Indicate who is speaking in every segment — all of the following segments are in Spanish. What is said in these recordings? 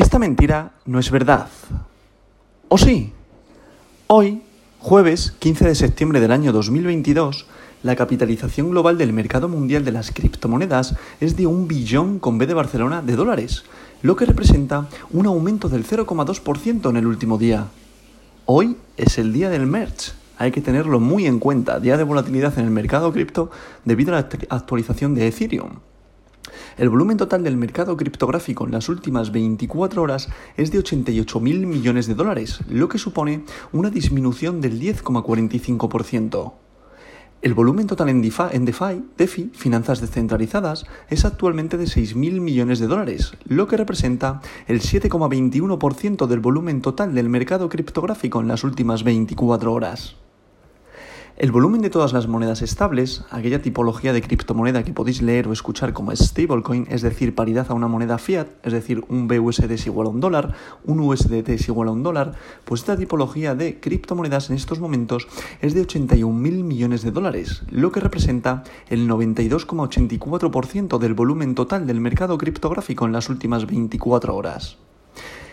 Speaker 1: Esta mentira no es verdad. ¿O sí? Hoy, jueves 15 de septiembre del año 2022, la capitalización global del mercado mundial de las criptomonedas es de un billón con B de Barcelona de dólares, lo que representa un aumento del 0,2% en el último día. Hoy es el día del merch. Hay que tenerlo muy en cuenta, día de volatilidad en el mercado cripto debido a la actualización de Ethereum. El volumen total del mercado criptográfico en las últimas 24 horas es de 88.000 millones de dólares, lo que supone una disminución del 10,45%. El volumen total en DeFi, en DeFi, DeFi, finanzas descentralizadas, es actualmente de 6.000 millones de dólares, lo que representa el 7,21% del volumen total del mercado criptográfico en las últimas 24 horas. El volumen de todas las monedas estables, aquella tipología de criptomoneda que podéis leer o escuchar como stablecoin, es decir, paridad a una moneda fiat, es decir, un BUSD es igual a un dólar, un USDT es igual a un dólar, pues esta tipología de criptomonedas en estos momentos es de 81.000 millones de dólares, lo que representa el 92,84% del volumen total del mercado criptográfico en las últimas 24 horas.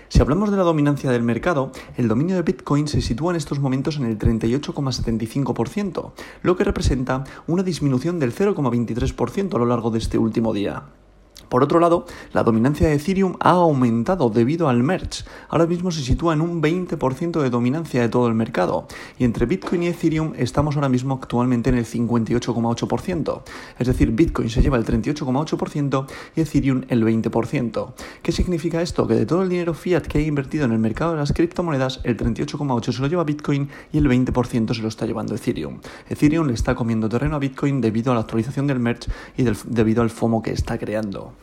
Speaker 1: Si hablamos de la dominancia del mercado, el dominio de Bitcoin se sitúa en estos momentos en el 38,75%, lo que representa una disminución del 0,23% a lo largo de este último día. Por otro lado, la dominancia de Ethereum ha aumentado debido al merge. Ahora mismo se sitúa en un 20% de dominancia de todo el mercado. Y entre Bitcoin y Ethereum estamos ahora mismo actualmente en el 58,8%. Es decir, Bitcoin se lleva el 38,8% y Ethereum el 20%. ¿Qué significa esto? Que de todo el dinero fiat que ha invertido en el mercado de las criptomonedas, el 38,8% se lo lleva Bitcoin y el 20% se lo está llevando Ethereum. Ethereum le está comiendo terreno a Bitcoin debido a la actualización del merge y debido al FOMO que está creando.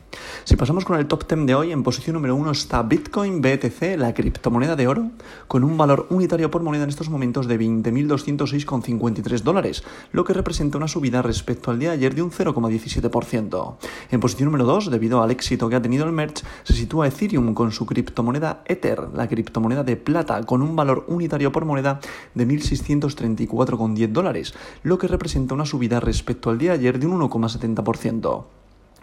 Speaker 1: Si pasamos con el top 10 de hoy, en posición número 1 está Bitcoin BTC, la criptomoneda de oro, con un valor unitario por moneda en estos momentos de 20.206,53 dólares, lo que representa una subida respecto al día de ayer de un 0,17%. En posición número 2, debido al éxito que ha tenido el merge, se sitúa Ethereum con su criptomoneda Ether, la criptomoneda de plata, con un valor unitario por moneda de 1.634,10 dólares, lo que representa una subida respecto al día de ayer de un 1,70%.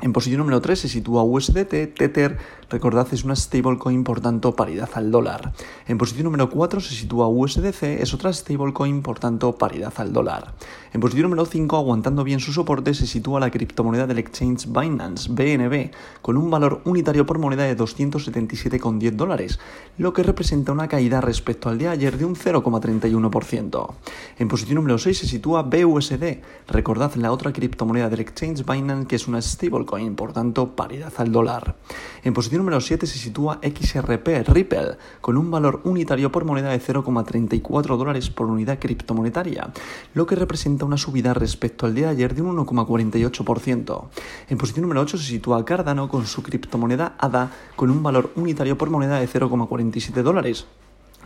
Speaker 1: En posición número 3 se sitúa USDT, Tether, recordad es una stablecoin por tanto paridad al dólar. En posición número 4 se sitúa USDC, es otra stablecoin por tanto paridad al dólar. En posición número 5, aguantando bien su soporte, se sitúa la criptomoneda del exchange Binance, BNB, con un valor unitario por moneda de 277,10 dólares, lo que representa una caída respecto al día ayer de un 0,31%. En posición número 6 se sitúa BUSD, recordad la otra criptomoneda del exchange Binance que es una stablecoin por tanto paridad al dólar. En posición número 7 se sitúa XRP Ripple, con un valor unitario por moneda de 0,34 dólares por unidad criptomonetaria, lo que representa una subida respecto al día de ayer de un 1,48%. En posición número 8 se sitúa Cardano con su criptomoneda ADA con un valor unitario por moneda de 0,47 dólares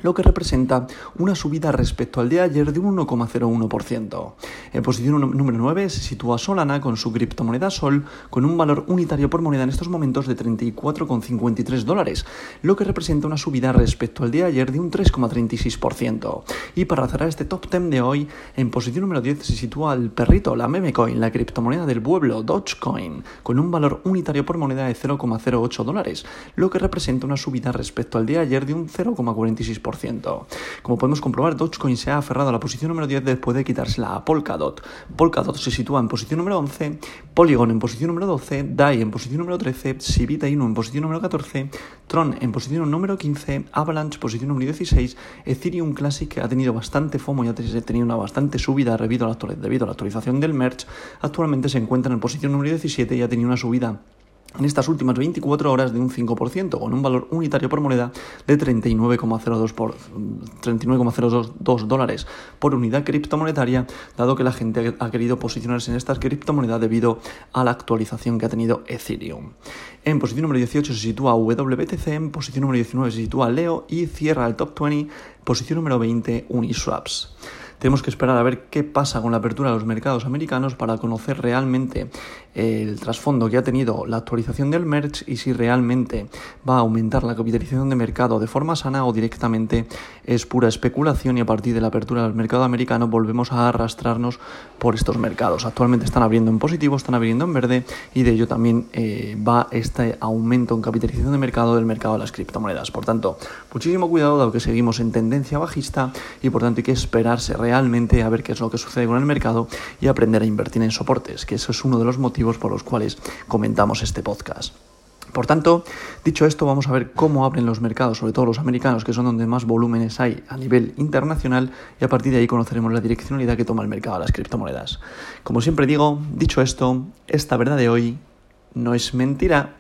Speaker 1: lo que representa una subida respecto al de ayer de un 1,01%. En posición número 9 se sitúa Solana con su criptomoneda Sol con un valor unitario por moneda en estos momentos de 34,53 dólares, lo que representa una subida respecto al de ayer de un 3,36%. Y para cerrar este top 10 de hoy, en posición número 10 se sitúa el perrito, la memecoin, la criptomoneda del pueblo, Dogecoin, con un valor unitario por moneda de 0,08 dólares, lo que representa una subida respecto al de ayer de un 0,46%. Como podemos comprobar, Dogecoin se ha aferrado a la posición número 10 después de quitársela a Polkadot. Polkadot se sitúa en posición número 11, Polygon en posición número 12, DAI en posición número 13, Sibita Inu en posición número 14, Tron en posición número 15, Avalanche posición número 16, Ethereum Classic ha tenido bastante FOMO y ha tenido una bastante subida debido a la, debido a la actualización del merge, actualmente se encuentra en posición número 17 y ha tenido una subida en estas últimas 24 horas de un 5%, con un valor unitario por moneda de 39,02 por 39,02 dólares por unidad criptomonetaria, dado que la gente ha querido posicionarse en estas criptomonedas debido a la actualización que ha tenido Ethereum. En posición número 18 se sitúa WBTC, en posición número 19 se sitúa Leo y cierra el top 20, posición número 20 Uniswaps. Tenemos que esperar a ver qué pasa con la apertura de los mercados americanos para conocer realmente el trasfondo que ha tenido la actualización del merch y si realmente va a aumentar la capitalización de mercado de forma sana o directamente es pura especulación y a partir de la apertura del mercado americano volvemos a arrastrarnos por estos mercados. Actualmente están abriendo en positivo, están abriendo en verde y de ello también eh, va este aumento en capitalización de mercado del mercado de las criptomonedas. Por tanto, muchísimo cuidado dado que seguimos en tendencia bajista y por tanto hay que esperarse realmente a ver qué es lo que sucede con el mercado y aprender a invertir en soportes, que eso es uno de los motivos por los cuales comentamos este podcast. Por tanto, dicho esto, vamos a ver cómo abren los mercados, sobre todo los americanos, que son donde más volúmenes hay a nivel internacional, y a partir de ahí conoceremos la direccionalidad que toma el mercado de las criptomonedas. Como siempre digo, dicho esto, esta verdad de hoy no es mentira.